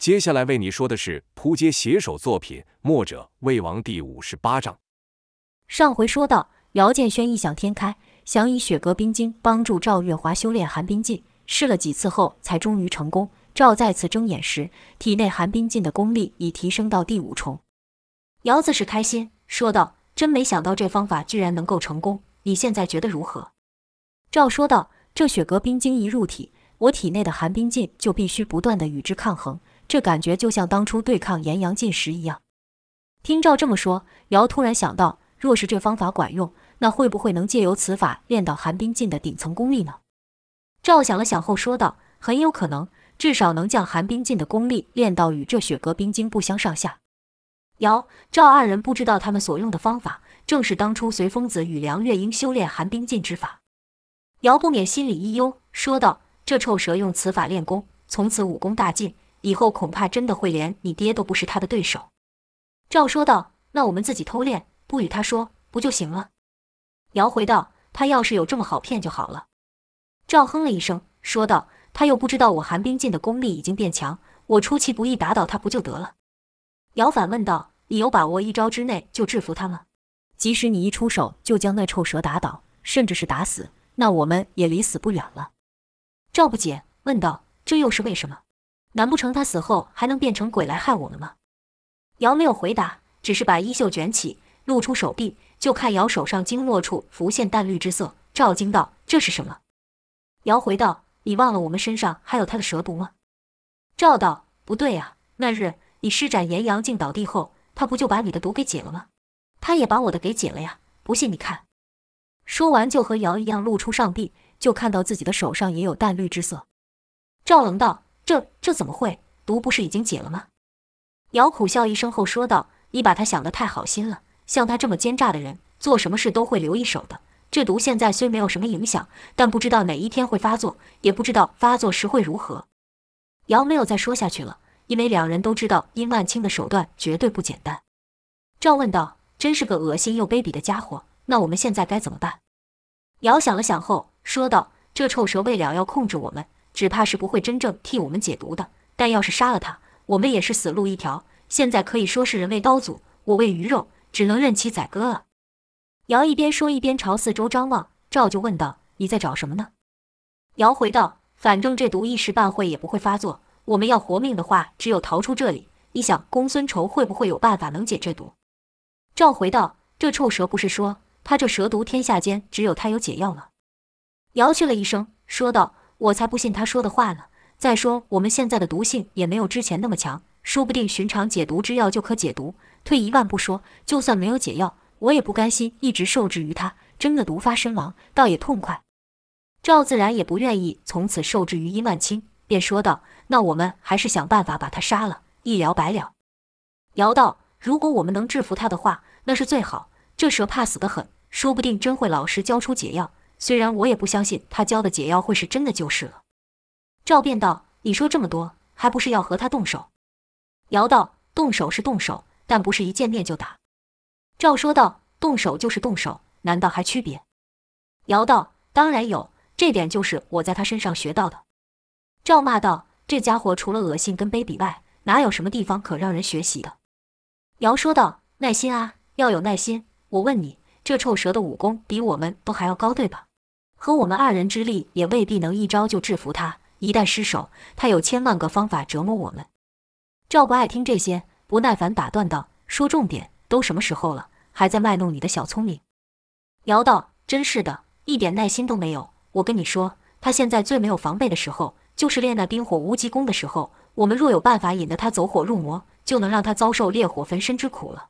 接下来为你说的是扑街写手作品《墨者魏王》第五十八章。上回说到，姚建轩异想天开，想以雪阁冰晶帮助赵月华修炼寒冰劲，试了几次后，才终于成功。赵再次睁眼时，体内寒冰劲的功力已提升到第五重。姚子是开心，说道：“真没想到这方法居然能够成功，你现在觉得如何？”赵说道：“这雪阁冰晶一入体，我体内的寒冰劲就必须不断地与之抗衡。”这感觉就像当初对抗炎阳劲时一样。听赵这么说，姚突然想到，若是这方法管用，那会不会能借由此法练到寒冰劲的顶层功力呢？赵想了想后说道：“很有可能，至少能将寒冰劲的功力练到与这雪阁冰晶不相上下。”姚、赵二人不知道他们所用的方法，正是当初随风子与梁月英修炼寒冰劲之法。姚不免心里一忧，说道：“这臭蛇用此法练功，从此武功大进。”以后恐怕真的会连你爹都不是他的对手。”赵说道，“那我们自己偷练，不与他说，不就行了？”姚回道：“他要是有这么好骗就好了。”赵哼了一声，说道：“他又不知道我寒冰劲的功力已经变强，我出其不意打倒他不就得了？”姚反问道：“你有把握一招之内就制服他吗？即使你一出手就将那臭蛇打倒，甚至是打死，那我们也离死不远了。”赵不解，问道：“这又是为什么？”难不成他死后还能变成鬼来害我们吗？姚没有回答，只是把衣袖卷起，露出手臂，就看姚手上经络处浮现淡绿之色。赵惊道：“这是什么？”姚回道：“你忘了我们身上还有他的蛇毒吗？”赵道：“不对呀，那日你施展炎阳镜倒地后，他不就把你的毒给解了吗？他也把我的给解了呀，不信你看。”说完就和姚一样露出上臂，就看到自己的手上也有淡绿之色。赵冷道。这这怎么会？毒不是已经解了吗？姚苦笑一声后说道：“你把他想得太好心了。像他这么奸诈的人，做什么事都会留一手的。这毒现在虽没有什么影响，但不知道哪一天会发作，也不知道发作时会如何。”姚没有再说下去了，因为两人都知道殷万清的手段绝对不简单。赵问道：“真是个恶心又卑鄙的家伙，那我们现在该怎么办？”姚想了想后说道：“这臭蛇为了要控制我们。”只怕是不会真正替我们解毒的，但要是杀了他，我们也是死路一条。现在可以说是人为刀俎，我为鱼肉，只能任其宰割了。姚一边说一边朝四周张望，赵就问道：“你在找什么呢？”姚回道：“反正这毒一时半会也不会发作，我们要活命的话，只有逃出这里。你想，公孙仇会不会有办法能解这毒？”赵回道：“这臭蛇不是说他这蛇毒天下间只有他有解药吗？”姚去了一声，说道。我才不信他说的话呢！再说我们现在的毒性也没有之前那么强，说不定寻常解毒之药就可解毒。退一万步说，就算没有解药，我也不甘心一直受制于他，真的毒发身亡，倒也痛快。赵自然也不愿意从此受制于殷万清，便说道：“那我们还是想办法把他杀了，一了百了。”姚道：“如果我们能制服他的话，那是最好。这蛇怕死得很，说不定真会老实交出解药。”虽然我也不相信他教的解药会是真的，就是了。赵便道：“你说这么多，还不是要和他动手？”姚道：“动手是动手，但不是一见面就打。”赵说道：“动手就是动手，难道还区别？”姚道：“当然有，这点就是我在他身上学到的。”赵骂道：“这家伙除了恶心跟卑鄙外，哪有什么地方可让人学习的？”姚说道：“耐心啊，要有耐心。我问你，这臭蛇的武功比我们都还要高，对吧？”和我们二人之力也未必能一招就制服他。一旦失手，他有千万个方法折磨我们。赵不爱听这些，不耐烦打断道：“说重点，都什么时候了，还在卖弄你的小聪明？”姚道：“真是的，一点耐心都没有。我跟你说，他现在最没有防备的时候，就是练那冰火无极功的时候。我们若有办法引得他走火入魔，就能让他遭受烈火焚身之苦了。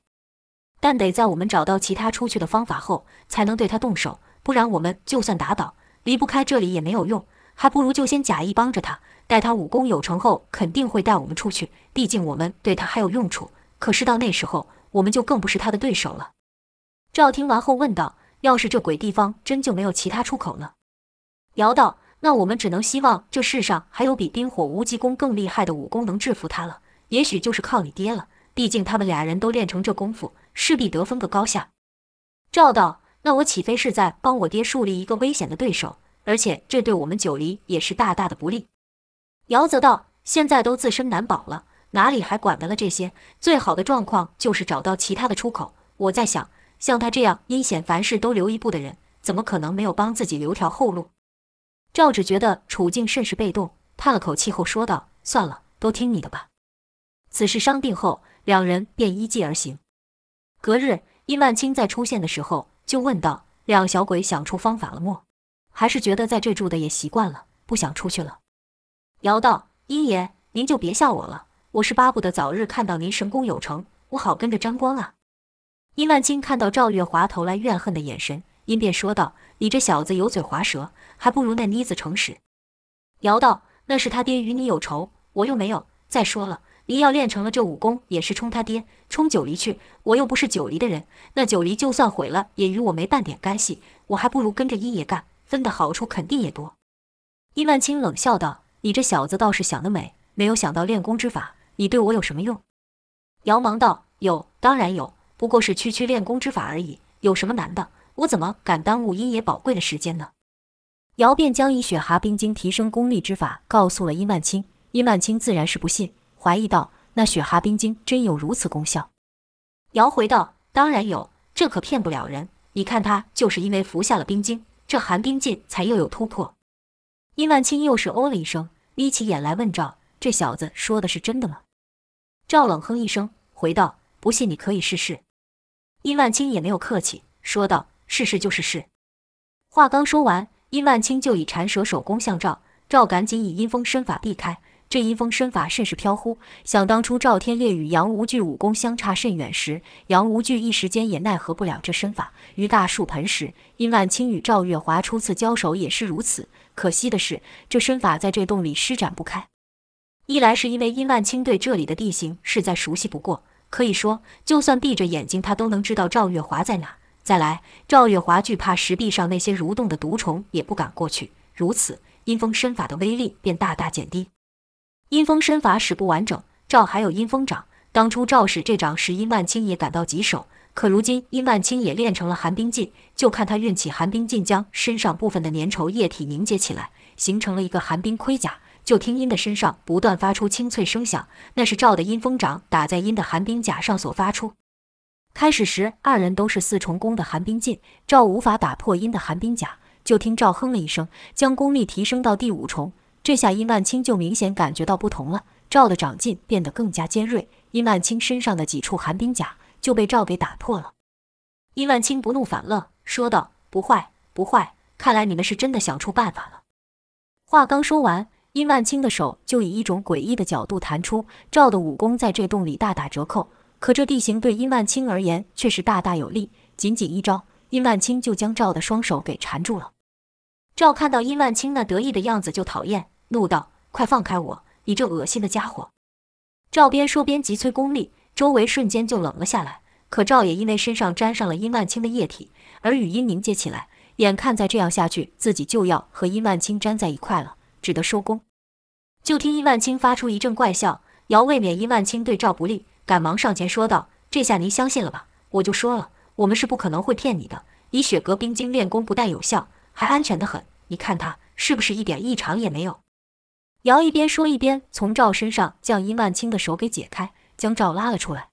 但得在我们找到其他出去的方法后，才能对他动手。”不然我们就算打倒，离不开这里也没有用，还不如就先假意帮着他，待他武功有成后，肯定会带我们出去。毕竟我们对他还有用处。可是到那时候，我们就更不是他的对手了。赵听完后问道：“要是这鬼地方真就没有其他出口呢？”姚道：“那我们只能希望这世上还有比冰火无极功更厉害的武功能制服他了。也许就是靠你爹了，毕竟他们俩人都练成这功夫，势必得分个高下。”赵道。那我岂非是在帮我爹树立一个危险的对手？而且这对我们九黎也是大大的不利。姚泽道：“现在都自身难保了，哪里还管得了这些？最好的状况就是找到其他的出口。我在想，像他这样阴险，凡事都留一步的人，怎么可能没有帮自己留条后路？赵只觉得处境甚是被动，叹了口气后说道：“算了，都听你的吧。”此事商定后，两人便依计而行。隔日，殷万清在出现的时候，就问道：“两小鬼想出方法了么？还是觉得在这住的也习惯了，不想出去了？”姚道：“殷爷，您就别笑我了，我是巴不得早日看到您神功有成，我好跟着沾光啊。”殷万清看到赵月华投来怨恨的眼神，因便说道：“你这小子油嘴滑舌，还不如那妮子诚实。”姚道：“那是他爹与你有仇，我又没有。再说了。”您要练成了这武功，也是冲他爹，冲九黎去。我又不是九黎的人，那九黎就算毁了，也与我没半点干系。我还不如跟着殷爷干，分的好处肯定也多。伊万青冷笑道：“你这小子倒是想得美，没有想到练功之法，你对我有什么用？”姚忙道：“有，当然有，不过是区区练功之法而已，有什么难的？我怎么敢耽误殷爷宝贵的时间呢？”姚便将以雪蛤冰晶提升功力之法告诉了伊万青，伊万青自然是不信。怀疑道：“那雪蛤冰晶真有如此功效？”姚回道：“当然有，这可骗不了人。你看他就是因为服下了冰晶，这寒冰劲才又有突破。”殷万清又是哦了一声，眯起眼来问赵：“这小子说的是真的吗？”赵冷哼一声，回道：“不信你可以试试。”殷万清也没有客气，说道：“试试就是试。”话刚说完，殷万清就以缠蛇手攻向赵，赵赶紧以阴风身法避开。这阴风身法甚是飘忽，想当初赵天烈与杨无惧武功相差甚远时，杨无惧一时间也奈何不了这身法。于大树盆时，殷万清与赵月华初次交手也是如此。可惜的是，这身法在这洞里施展不开。一来是因为殷万清对这里的地形实在熟悉不过，可以说就算闭着眼睛，他都能知道赵月华在哪。再来，赵月华惧怕石壁上那些蠕动的毒虫，也不敢过去。如此，阴风身法的威力便大大减低。阴风身法使不完整，赵还有阴风掌。当初赵使这掌时，殷万清也感到棘手。可如今殷万清也练成了寒冰劲，就看他运起寒冰劲，将身上部分的粘稠液体凝结起来，形成了一个寒冰盔甲。就听殷的身上不断发出清脆声响，那是赵的阴风掌打在殷的寒冰甲上所发出。开始时，二人都是四重功的寒冰劲，赵无法打破殷的寒冰甲。就听赵哼了一声，将功力提升到第五重。这下殷万清就明显感觉到不同了，赵的掌劲变得更加尖锐，殷万清身上的几处寒冰甲就被赵给打破了。殷万清不怒反乐，说道：“不坏，不坏，看来你们是真的想出办法了。”话刚说完，殷万清的手就以一种诡异的角度弹出，赵的武功在这洞里大打折扣，可这地形对殷万清而言却是大大有利，仅仅一招，殷万清就将赵的双手给缠住了。赵看到殷万清那得意的样子就讨厌，怒道：“快放开我！你这恶心的家伙！”赵边说边急催功力，周围瞬间就冷了下来。可赵也因为身上沾上了殷万清的液体，而语音凝结起来。眼看再这样下去，自己就要和殷万清粘在一块了，只得收工。就听殷万清发出一阵怪笑，姚未免殷万清对赵不利，赶忙上前说道：“这下您相信了吧？我就说了，我们是不可能会骗你的。以雪阁冰晶练功，不但有效。”还安全得很，你看他是不是一点异常也没有？姚一边说一边从赵身上将殷万清的手给解开，将赵拉了出来。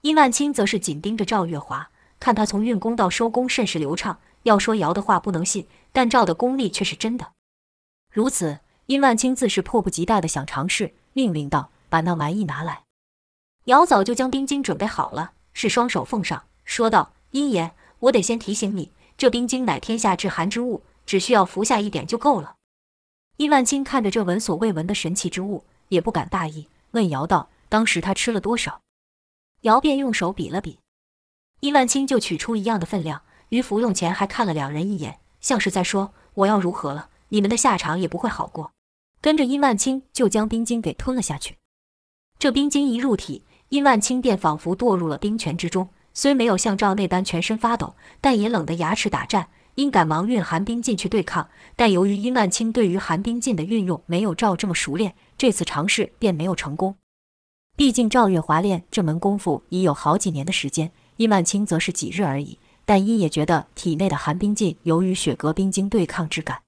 殷万清则是紧盯着赵月华，看他从运功到收功甚是流畅。要说姚的话不能信，但赵的功力却是真的。如此，殷万清自是迫不及待地想尝试，命令道：“把那玩意拿来。”姚早就将冰晶准备好了，是双手奉上，说道：“殷爷，我得先提醒你。”这冰晶乃天下至寒之物，只需要服下一点就够了。殷万清看着这闻所未闻的神奇之物，也不敢大意，问尧道：“当时他吃了多少？”尧便用手比了比，殷万清就取出一样的分量，于服用前还看了两人一眼，像是在说：“我要如何了，你们的下场也不会好过。”跟着殷万清就将冰晶给吞了下去。这冰晶一入体，殷万清便仿佛堕入了冰泉之中。虽没有像赵那般全身发抖，但也冷得牙齿打颤。因赶忙运寒冰劲去对抗，但由于殷万清对于寒冰劲的运用没有赵这么熟练，这次尝试便没有成功。毕竟赵月华练这门功夫已有好几年的时间，殷万清则是几日而已。但殷也觉得体内的寒冰劲由于雪阁冰晶对抗之感。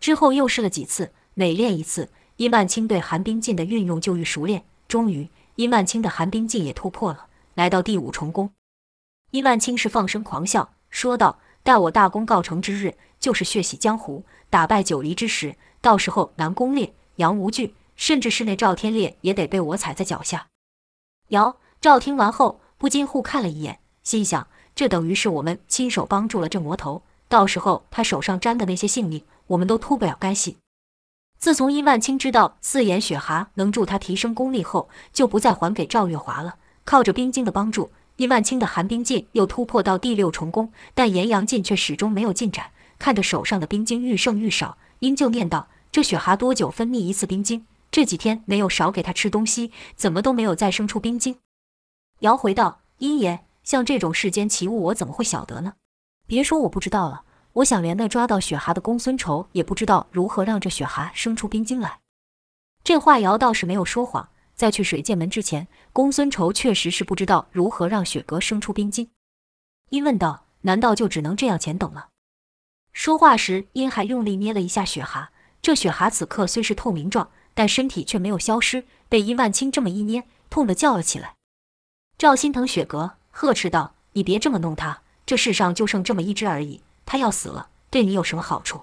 之后又试了几次，每练一次，殷万清对寒冰劲的运用就愈熟练。终于，殷万清的寒冰镜也突破了，来到第五重宫。殷万清是放声狂笑，说道：“待我大功告成之日，就是血洗江湖、打败九黎之时。到时候，南宫烈、杨无惧，甚至是那赵天烈，也得被我踩在脚下。”姚、赵听完后，不禁互看了一眼，心想：这等于是我们亲手帮助了这魔头，到时候他手上沾的那些性命，我们都脱不了干系。自从殷万清知道四眼雪蛤能助他提升功力后，就不再还给赵月华了。靠着冰晶的帮助，殷万清的寒冰劲又突破到第六重宫，但炎阳劲却始终没有进展。看着手上的冰晶愈剩愈少，殷就念道：“这雪蛤多久分泌一次冰晶？这几天没有少给他吃东西，怎么都没有再生出冰晶？”姚回道：“殷爷，像这种世间奇物，我怎么会晓得呢？别说我不知道了。”我想，连那抓到雪蛤的公孙仇也不知道如何让这雪蛤生出冰晶来。这话姚倒是没有说谎。在去水剑门之前，公孙仇确实是不知道如何让雪阁生出冰晶。殷问道：“难道就只能这样浅等了？”说话时，殷还用力捏了一下雪蛤。这雪蛤此刻虽是透明状，但身体却没有消失。被殷万清这么一捏，痛得叫了起来。赵心疼雪阁，呵斥道：“你别这么弄他，这世上就剩这么一只而已。”他要死了，对你有什么好处？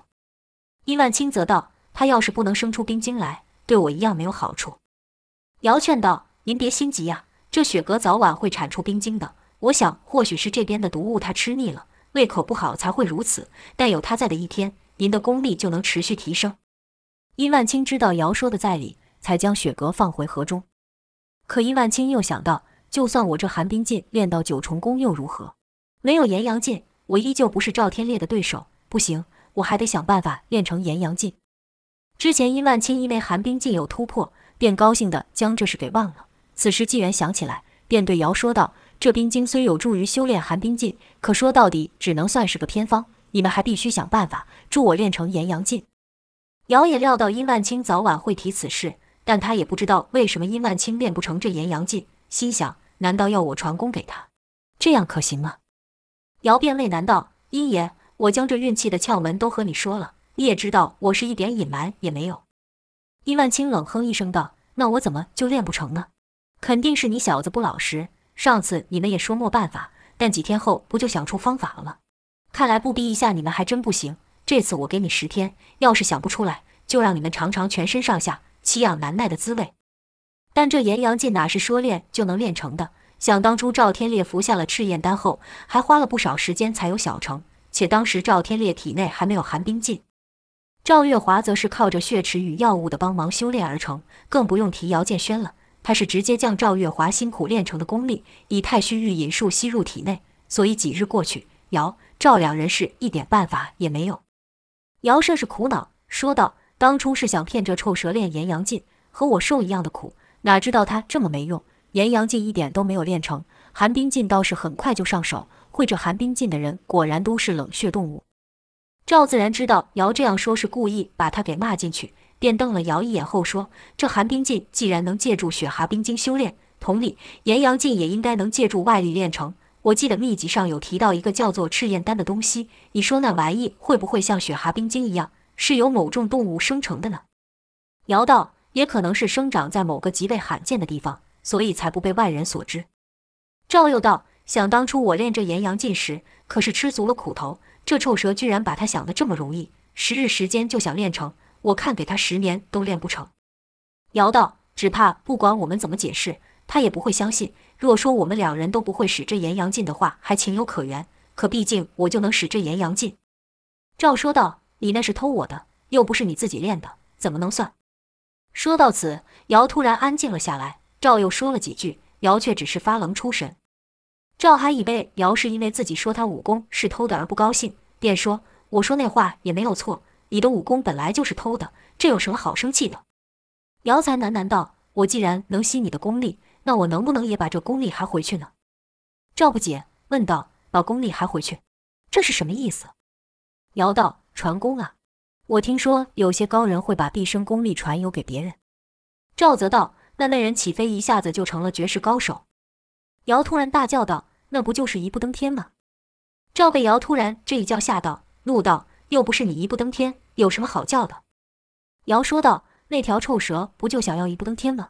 殷万清则道：“他要是不能生出冰晶来，对我一样没有好处。”姚劝道：“您别心急呀，这雪阁早晚会产出冰晶的。我想，或许是这边的毒物他吃腻了，胃口不好才会如此。但有他在的一天，您的功力就能持续提升。”殷万清知道姚说的在理，才将雪阁放回盒中。可殷万清又想到，就算我这寒冰劲练到九重宫又如何？没有炎阳劲。我依旧不是赵天烈的对手，不行，我还得想办法练成炎阳劲。之前殷万清因为寒冰劲有突破，便高兴地将这事给忘了。此时纪元想起来，便对姚说道：“这冰晶虽有助于修炼寒冰劲，可说到底只能算是个偏方。你们还必须想办法助我练成炎阳劲。”姚也料到殷万清早晚会提此事，但他也不知道为什么殷万清练不成这炎阳劲，心想：难道要我传功给他？这样可行吗？姚便为难道：“殷爷，我将这运气的窍门都和你说了，你也知道我是一点隐瞒也没有。”伊万清冷哼一声道：“那我怎么就练不成呢？肯定是你小子不老实。上次你们也说没办法，但几天后不就想出方法了吗？看来不逼一下你们还真不行。这次我给你十天，要是想不出来，就让你们尝尝全身上下奇痒难耐的滋味。但这炎阳劲哪是说练就能练成的？”想当初，赵天烈服下了赤焰丹后，还花了不少时间才有小成。且当时赵天烈体内还没有寒冰劲，赵月华则是靠着血池与药物的帮忙修炼而成，更不用提姚建轩了。他是直接将赵月华辛苦练成的功力以太虚御引术吸入体内，所以几日过去，姚赵两人是一点办法也没有。姚甚是苦恼，说道：“当初是想骗这臭蛇练炎阳劲，和我受一样的苦，哪知道他这么没用。”炎阳劲一点都没有练成，寒冰劲倒是很快就上手。会这寒冰劲的人，果然都是冷血动物。赵自然知道姚这样说是故意把他给骂进去，便瞪了姚一眼后说：“这寒冰劲既然能借助雪蛤冰晶修炼，同理，炎阳劲也应该能借助外力炼成。我记得秘籍上有提到一个叫做赤焰丹的东西，你说那玩意会不会像雪蛤冰晶一样，是由某种动物生成的呢？”姚道：“也可能是生长在某个极为罕见的地方。”所以才不被外人所知。赵又道：“想当初我练这炎阳劲时，可是吃足了苦头。这臭蛇居然把他想得这么容易，十日时间就想练成，我看给他十年都练不成。”姚道：“只怕不管我们怎么解释，他也不会相信。若说我们两人都不会使这炎阳劲的话，还情有可原。可毕竟我就能使这炎阳劲。”赵说道：“你那是偷我的，又不是你自己练的，怎么能算？”说到此，姚突然安静了下来。赵又说了几句，姚却只是发愣出神。赵还以为姚是因为自己说他武功是偷的而不高兴，便说：“我说那话也没有错，你的武功本来就是偷的，这有什么好生气的？”姚才喃喃道：“我既然能吸你的功力，那我能不能也把这功力还回去呢？”赵不解，问道：“把功力还回去，这是什么意思？”姚道：“传功啊！我听说有些高人会把毕生功力传有给别人。”赵则道。那那人岂非一下子就成了绝世高手？姚突然大叫道：“那不就是一步登天吗？”赵被瑶突然这一叫吓到，怒道：“又不是你一步登天，有什么好叫的？”姚说道：“那条臭蛇不就想要一步登天吗？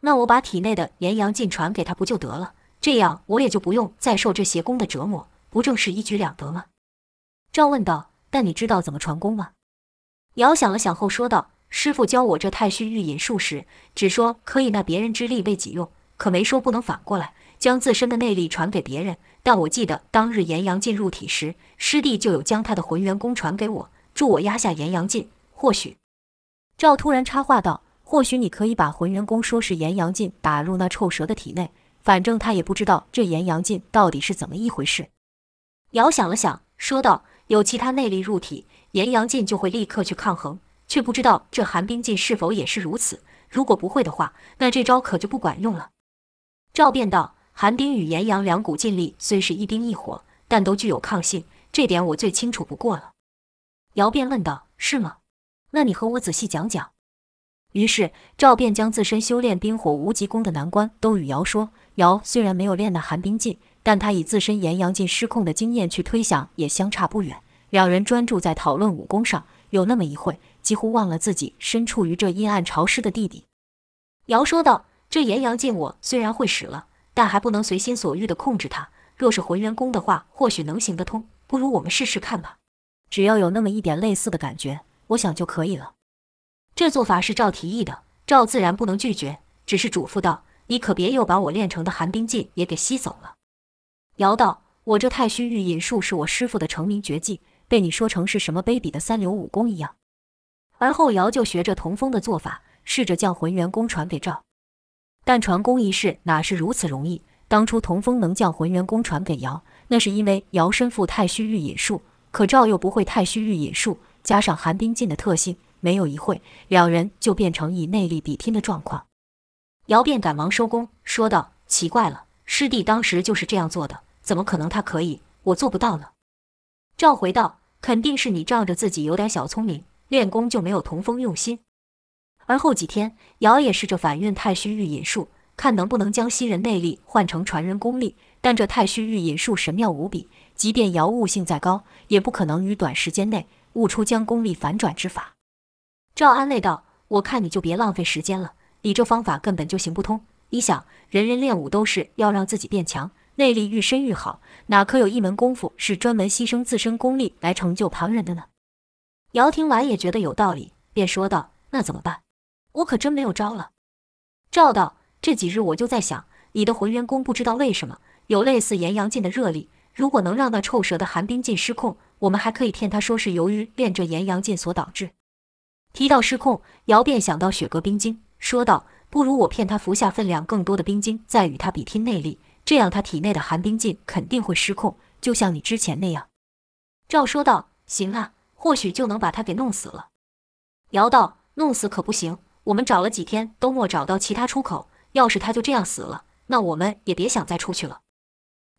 那我把体内的炎阳劲传给他不就得了？这样我也就不用再受这邪功的折磨，不正是一举两得吗？赵问道：“但你知道怎么传功吗？”尧想了想后说道：“师傅教我这太虚御引术时，只说可以纳别人之力为己用，可没说不能反过来将自身的内力传给别人。但我记得当日炎阳劲入体时，师弟就有将他的浑元功传给我，助我压下炎阳劲。或许……”赵突然插话道：“或许你可以把浑元功说是炎阳劲打入那臭蛇的体内，反正他也不知道这炎阳劲到底是怎么一回事。”尧想了想，说道：“有其他内力入体，炎阳劲就会立刻去抗衡，却不知道这寒冰劲是否也是如此。如果不会的话，那这招可就不管用了。”赵便道：“寒冰与炎阳两股劲力虽是一冰一火，但都具有抗性，这点我最清楚不过了。”尧便问道：“是吗？”那你和我仔细讲讲。于是赵便将自身修炼冰火无极功的难关都与尧说。尧虽然没有练那寒冰劲，但他以自身炎阳劲失控的经验去推想，也相差不远。两人专注在讨论武功上，有那么一会，几乎忘了自己身处于这阴暗潮湿的地底。尧说道：“这炎阳劲我虽然会使了，但还不能随心所欲地控制它。若是浑元功的话，或许能行得通。不如我们试试看吧。只要有那么一点类似的感觉。”我想就可以了。这做法是赵提议的，赵自然不能拒绝，只是嘱咐道：“你可别又把我练成的寒冰劲也给吸走了。”尧道：“我这太虚御引术是我师傅的成名绝技，被你说成是什么卑鄙的三流武功一样。”而后尧就学着童风的做法，试着将浑元功传给赵。但传功一事哪是如此容易？当初童风能将浑元功传给尧，那是因为尧身负太虚御引术，可赵又不会太虚御引术。加上寒冰劲的特性，没有一会，两人就变成以内力比拼的状况。尧便赶忙收功，说道：“奇怪了，师弟当时就是这样做的，怎么可能他可以，我做不到呢？”赵回道：“肯定是你仗着自己有点小聪明，练功就没有童风用心。”而后几天，尧也试着反运太虚御引术，看能不能将吸人内力换成传人功力。但这太虚御引术神妙无比，即便尧悟性再高，也不可能于短时间内。悟出将功力反转之法，赵安慰道：“我看你就别浪费时间了，你这方法根本就行不通。你想，人人练武都是要让自己变强，内力愈深愈好，哪可有一门功夫是专门牺牲自身功力来成就旁人的呢？”尧听完也觉得有道理，便说道：“那怎么办？我可真没有招了。”赵道：“这几日我就在想，你的浑元功不知道为什么有类似炎阳劲的热力，如果能让那臭蛇的寒冰劲失控。”我们还可以骗他说是由于练这炎阳劲所导致。提到失控，姚便想到雪阁冰晶，说道：“不如我骗他服下分量更多的冰晶，再与他比拼内力，这样他体内的寒冰劲肯定会失控，就像你之前那样。”赵说道：“行啊，或许就能把他给弄死了。”姚道：“弄死可不行，我们找了几天都没找到其他出口，要是他就这样死了，那我们也别想再出去了。”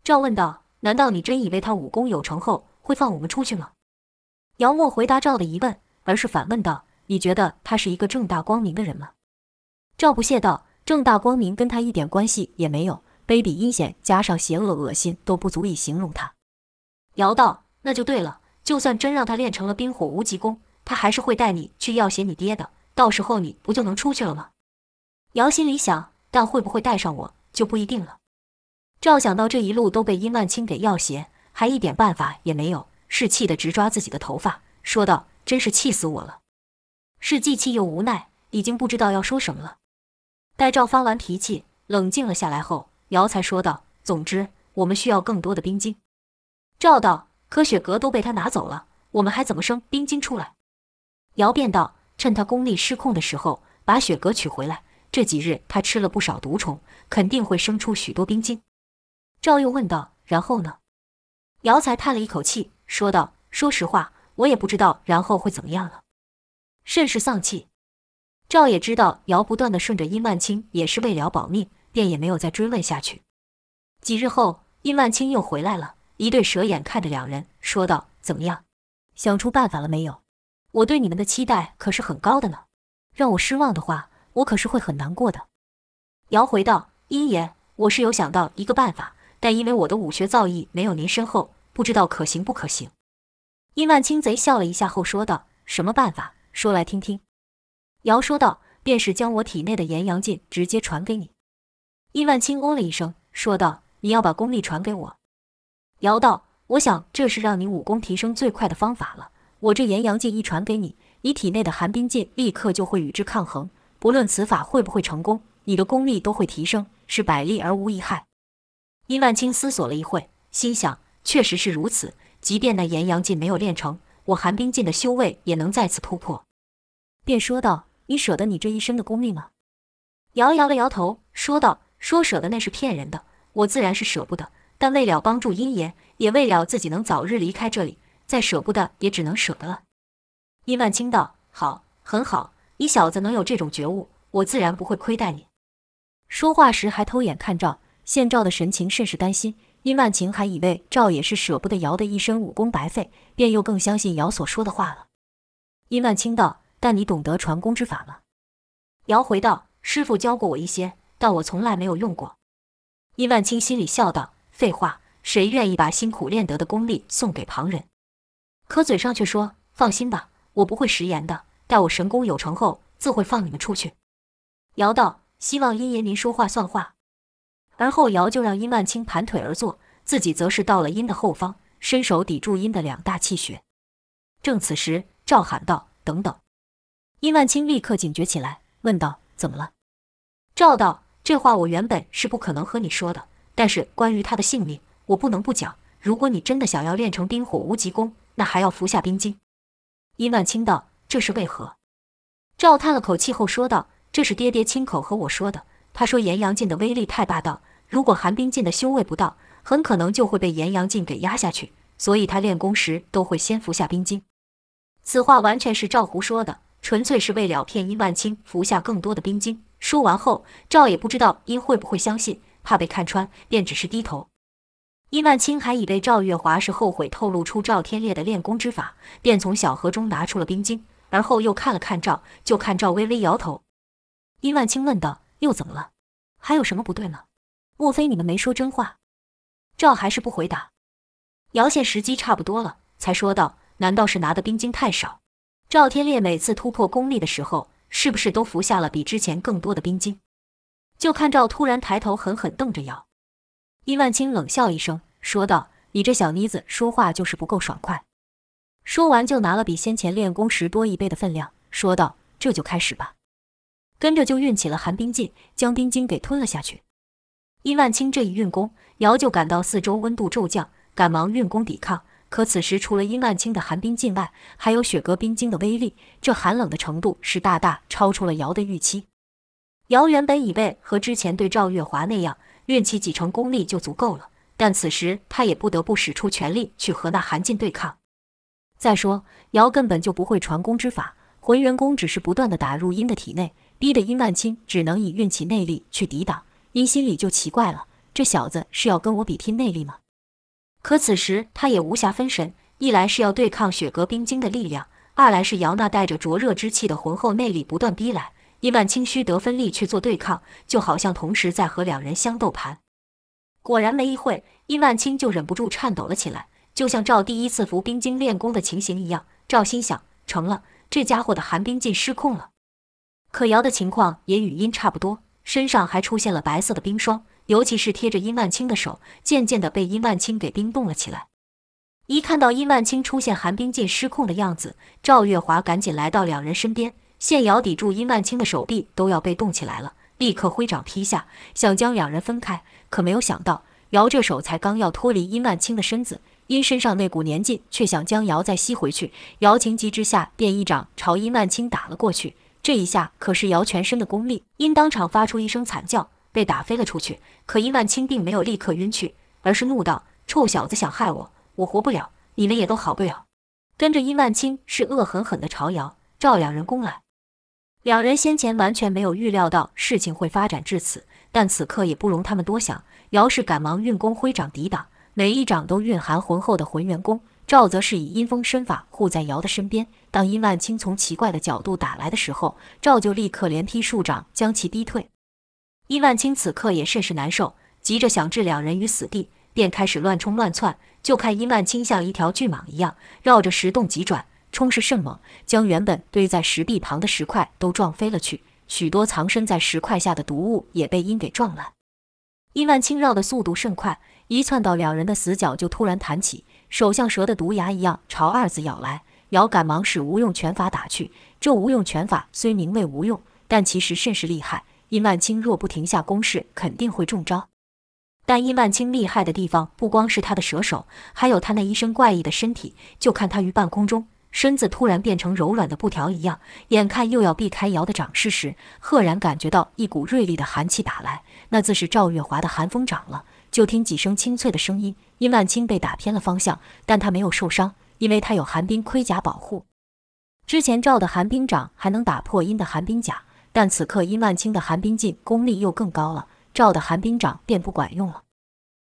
赵问道：“难道你真以为他武功有成后？”会放我们出去吗？姚莫回答赵的疑问，而是反问道：“你觉得他是一个正大光明的人吗？”赵不屑道：“正大光明跟他一点关系也没有，卑鄙阴险加上邪恶恶心都不足以形容他。”姚道：“那就对了，就算真让他练成了冰火无极功，他还是会带你去要挟你爹的，到时候你不就能出去了吗？”瑶心里想，但会不会带上我就不一定了。赵想到这一路都被殷万清给要挟。还一点办法也没有，是气得直抓自己的头发，说道：“真是气死我了！”是既气又无奈，已经不知道要说什么了。待赵发完脾气，冷静了下来后，瑶才说道：“总之，我们需要更多的冰晶。”赵道：“可雪阁都被他拿走了，我们还怎么生冰晶出来？”瑶便道：“趁他功力失控的时候，把雪阁取回来。这几日他吃了不少毒虫，肯定会生出许多冰晶。”赵又问道：“然后呢？”姚才叹了一口气，说道：“说实话，我也不知道然后会怎么样了，甚是丧气。”赵也知道姚不断的顺着殷万清也是为了保命，便也没有再追问下去。几日后，殷万清又回来了，一对蛇眼看着两人，说道：“怎么样，想出办法了没有？我对你们的期待可是很高的呢，让我失望的话，我可是会很难过的。”尧回道：“殷爷，我是有想到一个办法。”但因为我的武学造诣没有您深厚，不知道可行不可行。殷万清贼笑了一下后说道：“什么办法？说来听听。”尧说道：“便是将我体内的炎阳劲直接传给你。殷万清哦了一声，说道：“你要把功力传给我？”尧道：“我想这是让你武功提升最快的方法了。我这炎阳劲一传给你，你体内的寒冰劲立刻就会与之抗衡，不论此法会不会成功，你的功力都会提升，是百利而无一害。”殷万清思索了一会，心想：“确实是如此。即便那炎阳劲没有练成，我寒冰劲的修为也能再次突破。”便说道：“你舍得你这一身的功力吗？”尧摇了摇头，说道。说舍得那是骗人的，我自然是舍不得。但为了帮助殷爷，也为了自己能早日离开这里，再舍不得也只能舍得了。殷万清道：“好，很好，你小子能有这种觉悟，我自然不会亏待你。”说话时还偷眼看赵，现赵的神情甚是担心。殷万清还以为赵也是舍不得姚的一身武功白费，便又更相信姚所说的话了。殷万清道：“但你懂得传功之法吗？”姚回道：“师傅教过我一些。”但我从来没有用过。殷万清心里笑道：“废话，谁愿意把辛苦练得的功力送给旁人？”可嘴上却说：“放心吧，我不会食言的。待我神功有成后，自会放你们出去。”尧道：“希望殷爷您说话算话。”而后尧就让殷万清盘腿而坐，自己则是到了殷的后方，伸手抵住殷的两大气血。正此时，赵喊道：“等等！”殷万清立刻警觉起来，问道：“怎么了？”赵道。这话我原本是不可能和你说的，但是关于他的性命，我不能不讲。如果你真的想要练成冰火无极功，那还要服下冰晶。殷万清道：“这是为何？”赵叹了口气后说道：“这是爹爹亲口和我说的。他说炎阳劲的威力太霸道，如果寒冰劲的修为不到，很可能就会被炎阳劲给压下去。所以他练功时都会先服下冰晶。”此话完全是赵胡说的，纯粹是为了骗殷万清服下更多的冰晶。说完后，赵也不知道殷会不会相信，怕被看穿，便只是低头。殷万清还以为赵月华是后悔透露出赵天烈的练功之法，便从小盒中拿出了冰晶，而后又看了看赵，就看赵微微摇头。殷万清问道：“又怎么了？还有什么不对吗？莫非你们没说真话？”赵还是不回答。姚见时机差不多了，才说道：“难道是拿的冰晶太少？赵天烈每次突破功力的时候。”是不是都服下了比之前更多的冰晶？就看赵突然抬头狠狠瞪着姚。殷万清冷笑一声，说道：“你这小妮子说话就是不够爽快。”说完就拿了比先前练功时多一倍的分量，说道：“这就开始吧。”跟着就运起了寒冰劲，将冰晶给吞了下去。殷万清这一运功，瑶就感到四周温度骤降，赶忙运功抵抗。可此时，除了殷万清的寒冰劲外，还有雪阁冰晶的威力，这寒冷的程度是大大超出了瑶的预期。瑶原本以为和之前对赵月华那样，运气几成功力就足够了，但此时他也不得不使出全力去和那寒劲对抗。再说，瑶根本就不会传功之法，浑元功只是不断的打入殷的体内，逼得殷万清只能以运气内力去抵挡。殷心里就奇怪了，这小子是要跟我比拼内力吗？可此时他也无暇分神，一来是要对抗雪阁冰晶的力量，二来是瑶那带着灼热之气的浑厚内力不断逼来。殷万清需得分力去做对抗，就好像同时在和两人相斗盘。果然没一会，殷万清就忍不住颤抖了起来，就像赵第一次服冰晶练功的情形一样。赵心想：成了，这家伙的寒冰劲失控了。可瑶的情况也与殷差不多，身上还出现了白色的冰霜。尤其是贴着殷万清的手，渐渐地被殷万清给冰冻了起来。一看到殷万清出现寒冰劲失控的样子，赵月华赶紧来到两人身边，现瑶抵住殷万清的手臂都要被冻起来了，立刻挥掌劈下，想将两人分开。可没有想到，瑶这手才刚要脱离殷万清的身子，殷身上那股黏劲却想将瑶再吸回去。瑶情急之下，便一掌朝殷万清打了过去。这一下可是瑶全身的功力，殷当场发出一声惨叫。被打飞了出去，可殷万清并没有立刻晕去，而是怒道：“臭小子，想害我，我活不了，你们也都好不了。”跟着殷万清是恶狠狠地朝尧、赵两人攻来。两人先前完全没有预料到事情会发展至此，但此刻也不容他们多想。姚氏赶忙运功挥掌抵挡，每一掌都蕴含浑厚的浑元功；赵则是以阴风身法护在姚的身边。当殷万清从奇怪的角度打来的时候，赵就立刻连劈数掌将其逼退。殷万清此刻也甚是难受，急着想置两人于死地，便开始乱冲乱窜。就看殷万清像一条巨蟒一样，绕着石洞急转，冲势甚猛，将原本堆在石壁旁的石块都撞飞了去，许多藏身在石块下的毒物也被鹰给撞烂。伊万清绕的速度甚快，一窜到两人的死角，就突然弹起，手像蛇的毒牙一样朝二子咬来。姚赶忙使无用拳法打去，这无用拳法虽名为无用，但其实甚是厉害。伊万清若不停下攻势，肯定会中招。但伊万清厉害的地方，不光是他的蛇手，还有他那一身怪异的身体。就看他于半空中，身子突然变成柔软的布条一样，眼看又要避开姚的掌势时，赫然感觉到一股锐利的寒气打来，那自是赵月华的寒风掌了。就听几声清脆的声音，殷万清被打偏了方向，但他没有受伤，因为他有寒冰盔甲保护。之前赵的寒冰掌还能打破殷的寒冰甲，但此刻殷万清的寒冰劲功力又更高了，赵的寒冰掌便不管用了。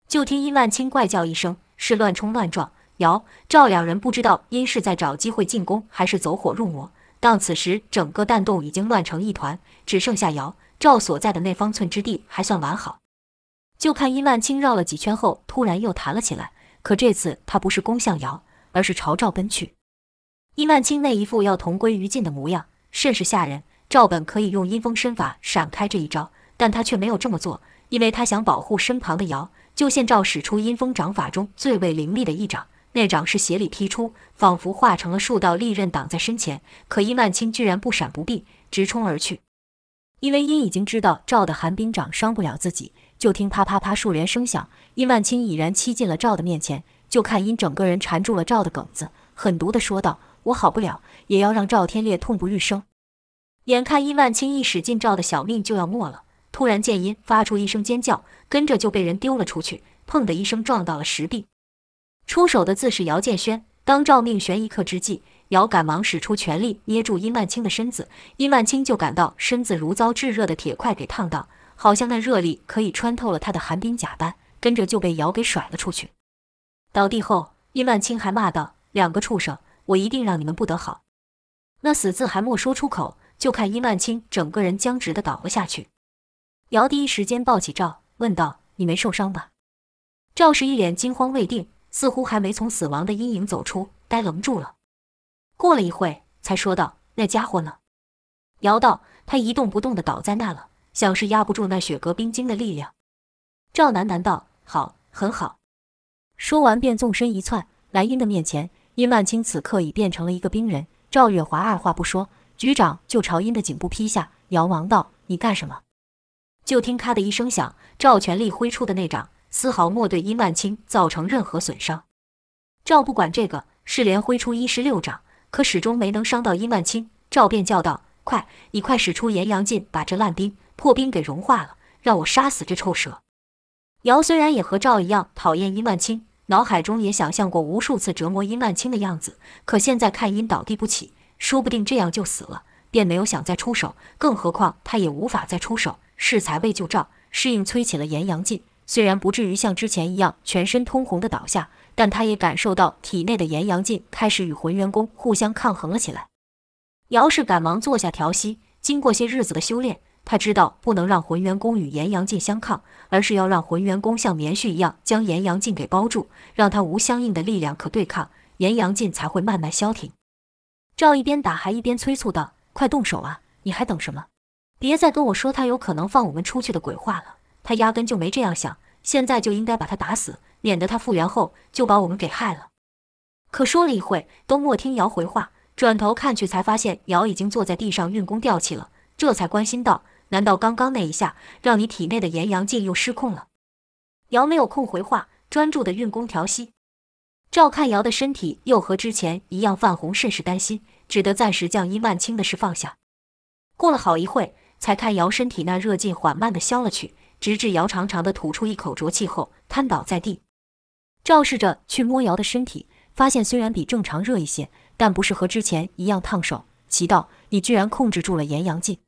就听殷万清怪叫一声，是乱冲乱撞。姚赵两人不知道殷是在找机会进攻，还是走火入魔。当此时整个弹洞已经乱成一团，只剩下姚赵所在的那方寸之地还算完好。就看殷万清绕了几圈后，突然又弹了起来。可这次他不是攻向姚，而是朝赵奔去。殷万清那一副要同归于尽的模样，甚是吓人。赵本可以用阴风身法闪开这一招，但他却没有这么做，因为他想保护身旁的姚。就见赵使出阴风掌法中最为凌厉的一掌。那掌是斜里劈出，仿佛化成了数道利刃挡在身前。可伊万青居然不闪不避，直冲而去。因为殷已经知道赵的寒冰掌伤不了自己，就听啪啪啪数连声响，伊万青已然欺进了赵的面前。就看殷整个人缠住了赵的梗子，狠毒地说道：“我好不了，也要让赵天烈痛不欲生。”眼看伊万青一使劲，赵的小命就要没了。突然见殷发出一声尖叫，跟着就被人丢了出去，砰的一声撞到了石壁。出手的自是姚建轩。当赵命悬一刻之际，姚赶忙使出全力捏住殷万清的身子，殷万清就感到身子如遭炙热的铁块给烫到，好像那热力可以穿透了他的寒冰甲般，跟着就被姚给甩了出去。倒地后，殷万清还骂道：“两个畜生，我一定让你们不得好！”那死字还没说出口，就看殷万清整个人僵直的倒了下去。姚第一时间抱起赵，问道：“你没受伤吧？”赵氏一脸惊慌未定。似乎还没从死亡的阴影走出，呆愣住了。过了一会，才说道：“那家伙呢？”姚道：“他一动不动地倒在那了，像是压不住那雪阁冰晶的力量。”赵楠楠道：“好，很好。”说完便纵身一窜来殷的面前。殷万清此刻已变成了一个冰人。赵月华二话不说，局长就朝殷的颈部劈下。姚王道：“你干什么？”就听咔的一声响，赵全力挥出的那掌。丝毫没对殷万清造成任何损伤。赵不管这个，是连挥出一十六掌，可始终没能伤到殷万清。赵便叫道：“快，你快使出炎阳劲，把这烂冰破冰给融化了，让我杀死这臭蛇。”姚虽然也和赵一样讨厌殷万清，脑海中也想象过无数次折磨殷万清的样子，可现在看殷倒地不起，说不定这样就死了，便没有想再出手。更何况他也无法再出手，适才未救赵，适应催起了炎阳劲。虽然不至于像之前一样全身通红的倒下，但他也感受到体内的炎阳劲开始与浑元功互相抗衡了起来。姚氏赶忙坐下调息，经过些日子的修炼，他知道不能让浑元功与炎阳劲相抗，而是要让浑元功像棉絮一样将炎阳劲给包住，让他无相应的力量可对抗，炎阳劲才会慢慢消停。赵一边打还一边催促道：“快动手啊！你还等什么？别再跟我说他有可能放我们出去的鬼话了。”他压根就没这样想，现在就应该把他打死，免得他复原后就把我们给害了。可说了一会，都莫听瑶回话，转头看去，才发现瑶已经坐在地上运功吊气了，这才关心道：“难道刚刚那一下让你体内的炎阳劲又失控了？”瑶没有空回话，专注的运功调息。照看瑶的身体又和之前一样泛红，甚是担心，只得暂时将伊万青的事放下。过了好一会，才看瑶身体那热劲缓慢的消了去。直至姚长长的吐出一口浊气后，瘫倒在地。赵试着去摸姚的身体，发现虽然比正常热一些，但不是和之前一样烫手。奇道：“你居然控制住了炎阳劲！”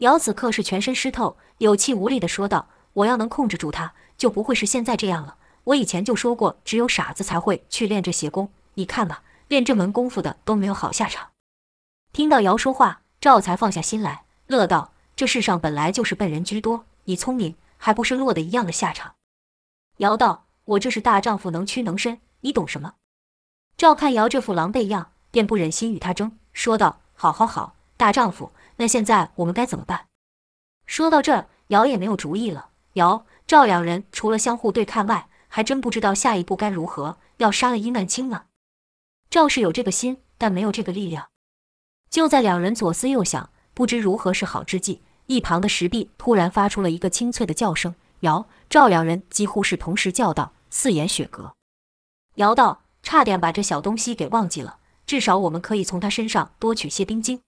姚此刻是全身湿透，有气无力地说道：“我要能控制住它，就不会是现在这样了。我以前就说过，只有傻子才会去练这邪功。你看吧，练这门功夫的都没有好下场。”听到姚说话，赵才放下心来，乐道：“这世上本来就是笨人居多。”你聪明，还不是落得一样的下场？姚道：“我这是大丈夫，能屈能伸，你懂什么？”赵看姚这副狼狈样，便不忍心与他争，说道：“好好好，大丈夫，那现在我们该怎么办？说到这儿，姚也没有主意了。姚、赵两人除了相互对看外，还真不知道下一步该如何。要杀了殷万清吗？赵是有这个心，但没有这个力量。就在两人左思右想，不知如何是好之际，一旁的石壁突然发出了一个清脆的叫声。姚、赵两人几乎是同时叫道：“四眼雪阁！”姚道：“差点把这小东西给忘记了，至少我们可以从他身上多取些冰晶。”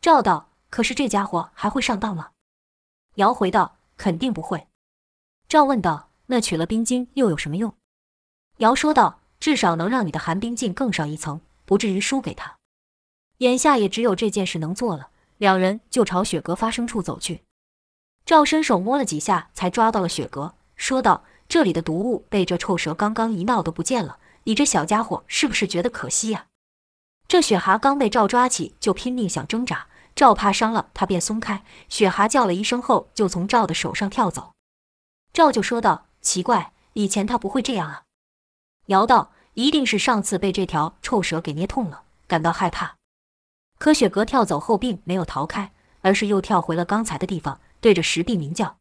赵道：“可是这家伙还会上当吗？”姚回道：“肯定不会。”赵问道：“那取了冰晶又有什么用？”姚说道：“至少能让你的寒冰镜更上一层，不至于输给他。”眼下也只有这件事能做了，两人就朝雪阁发声处走去。赵伸手摸了几下，才抓到了雪阁，说道：“这里的毒物被这臭蛇刚刚一闹都不见了，你这小家伙是不是觉得可惜呀？”这雪蛤刚被赵抓起，就拼命想挣扎，赵怕伤了他，便松开。雪蛤叫了一声后，就从赵的手上跳走。赵就说道：“奇怪，以前他不会这样啊。”姚道：“一定是上次被这条臭蛇给捏痛了，感到害怕。”可雪阁跳走后，并没有逃开，而是又跳回了刚才的地方，对着石壁鸣叫。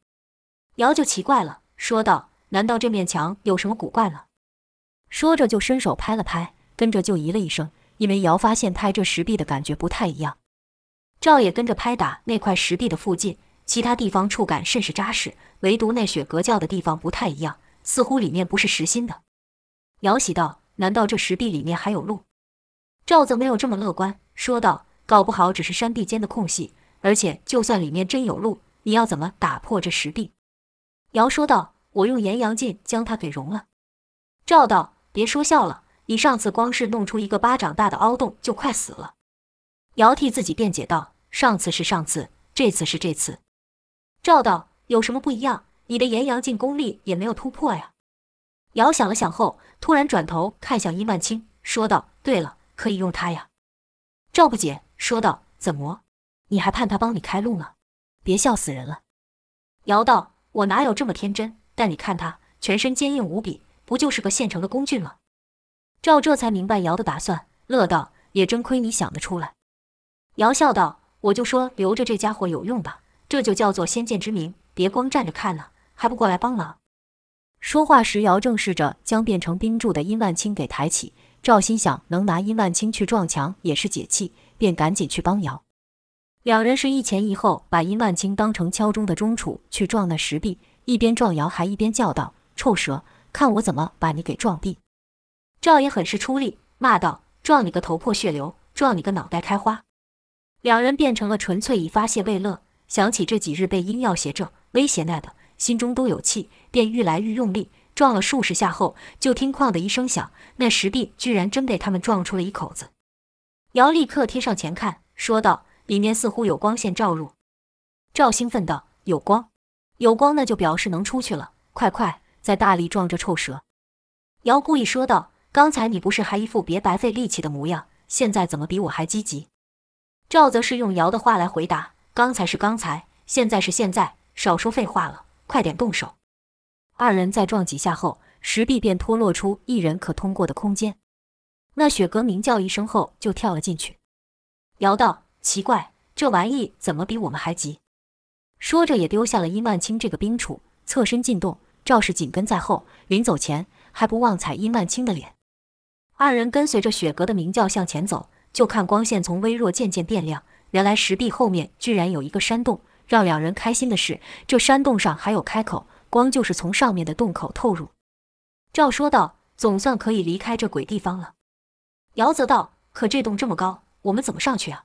姚就奇怪了，说道：“难道这面墙有什么古怪了？”说着就伸手拍了拍，跟着就咦了一声，因为姚发现拍这石壁的感觉不太一样。赵也跟着拍打那块石壁的附近，其他地方触感甚是扎实，唯独那雪阁叫的地方不太一样，似乎里面不是实心的。姚喜道：“难道这石壁里面还有路？”赵则没有这么乐观，说道。搞不好只是山壁间的空隙，而且就算里面真有路，你要怎么打破这石壁？姚说道：“我用炎阳镜将它给融了。”赵道：“别说笑了，你上次光是弄出一个巴掌大的凹洞就快死了。”姚替自己辩解道：“上次是上次，这次是这次。”赵道：“有什么不一样？你的炎阳镜功力也没有突破呀。”姚想了想后，突然转头看向殷曼青，说道：“对了，可以用它呀。”赵不解。说道：“怎么？你还盼他帮你开路呢？别笑死人了。”姚道：“我哪有这么天真？但你看他全身坚硬无比，不就是个现成的工具吗？”赵这才明白姚的打算，乐道：“也真亏你想得出来。”姚笑道：“我就说留着这家伙有用吧，这就叫做先见之明，别光站着看呢，还不过来帮忙。”说话时，姚正试着将变成冰柱的殷万清给抬起。赵心想，能拿殷万清去撞墙也是解气。便赶紧去帮姚，两人是一前一后，把殷万清当成敲钟的钟杵去撞那石壁，一边撞姚还一边叫道：“臭蛇，看我怎么把你给撞毙！”赵也很是出力，骂道：“撞你个头破血流，撞你个脑袋开花！”两人变成了纯粹以发泄为乐。想起这几日被殷耀挟着威胁那的，心中都有气，便愈来愈用力，撞了数十下后，就听“哐”的一声响，那石壁居然真被他们撞出了一口子。姚立刻贴上前看，说道：“里面似乎有光线照入。”赵兴奋道：“有光，有光，那就表示能出去了！快快，再大力撞这臭蛇！”姚故意说道：“刚才你不是还一副别白费力气的模样，现在怎么比我还积极？”赵则是用姚的话来回答：“刚才是刚才，现在是现在，少说废话了，快点动手！”二人再撞几下后，石壁便脱落出一人可通过的空间。那雪阁鸣叫一声后，就跳了进去。姚道：“奇怪，这玩意怎么比我们还急？”说着也丢下了殷万清这个冰杵，侧身进洞。赵氏紧跟在后，临走前还不忘踩殷万清的脸。二人跟随着雪阁的鸣叫向前走，就看光线从微弱渐渐变亮。原来石壁后面居然有一个山洞。让两人开心的是，这山洞上还有开口，光就是从上面的洞口透入。赵说道：“总算可以离开这鬼地方了。”姚则道：“可这洞这么高，我们怎么上去啊？”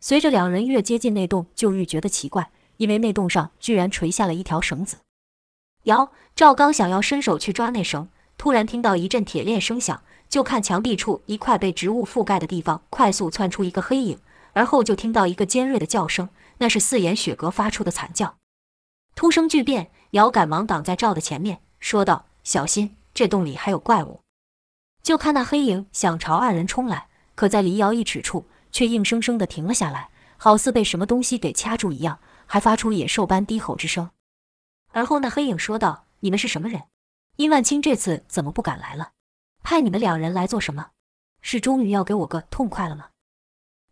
随着两人越接近那洞，就愈觉得奇怪，因为那洞上居然垂下了一条绳子。姚、赵刚想要伸手去抓那绳，突然听到一阵铁链声响，就看墙壁处一块被植物覆盖的地方快速窜出一个黑影，而后就听到一个尖锐的叫声，那是四眼雪蛤发出的惨叫。突生巨变，姚赶忙挡在赵的前面，说道：“小心，这洞里还有怪物。”就看那黑影想朝二人冲来，可在离瑶一尺处，却硬生生地停了下来，好似被什么东西给掐住一样，还发出野兽般低吼之声。而后那黑影说道：“你们是什么人？殷万清这次怎么不敢来了？派你们两人来做什么？是终于要给我个痛快了吗？”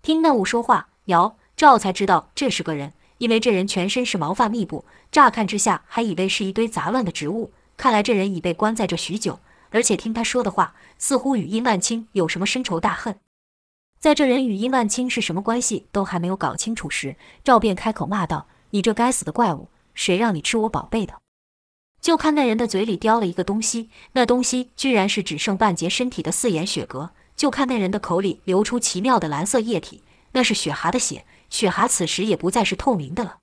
听那物说话，瑶、赵才知道这是个人，因为这人全身是毛发密布，乍看之下还以为是一堆杂乱的植物。看来这人已被关在这许久，而且听他说的话，似乎与殷万清有什么深仇大恨。在这人与殷万清是什么关系都还没有搞清楚时，赵便开口骂道：“你这该死的怪物，谁让你吃我宝贝的？”就看那人的嘴里叼了一个东西，那东西居然是只剩半截身体的四眼雪蛤。就看那人的口里流出奇妙的蓝色液体，那是雪蛤的血。雪蛤此时也不再是透明的了，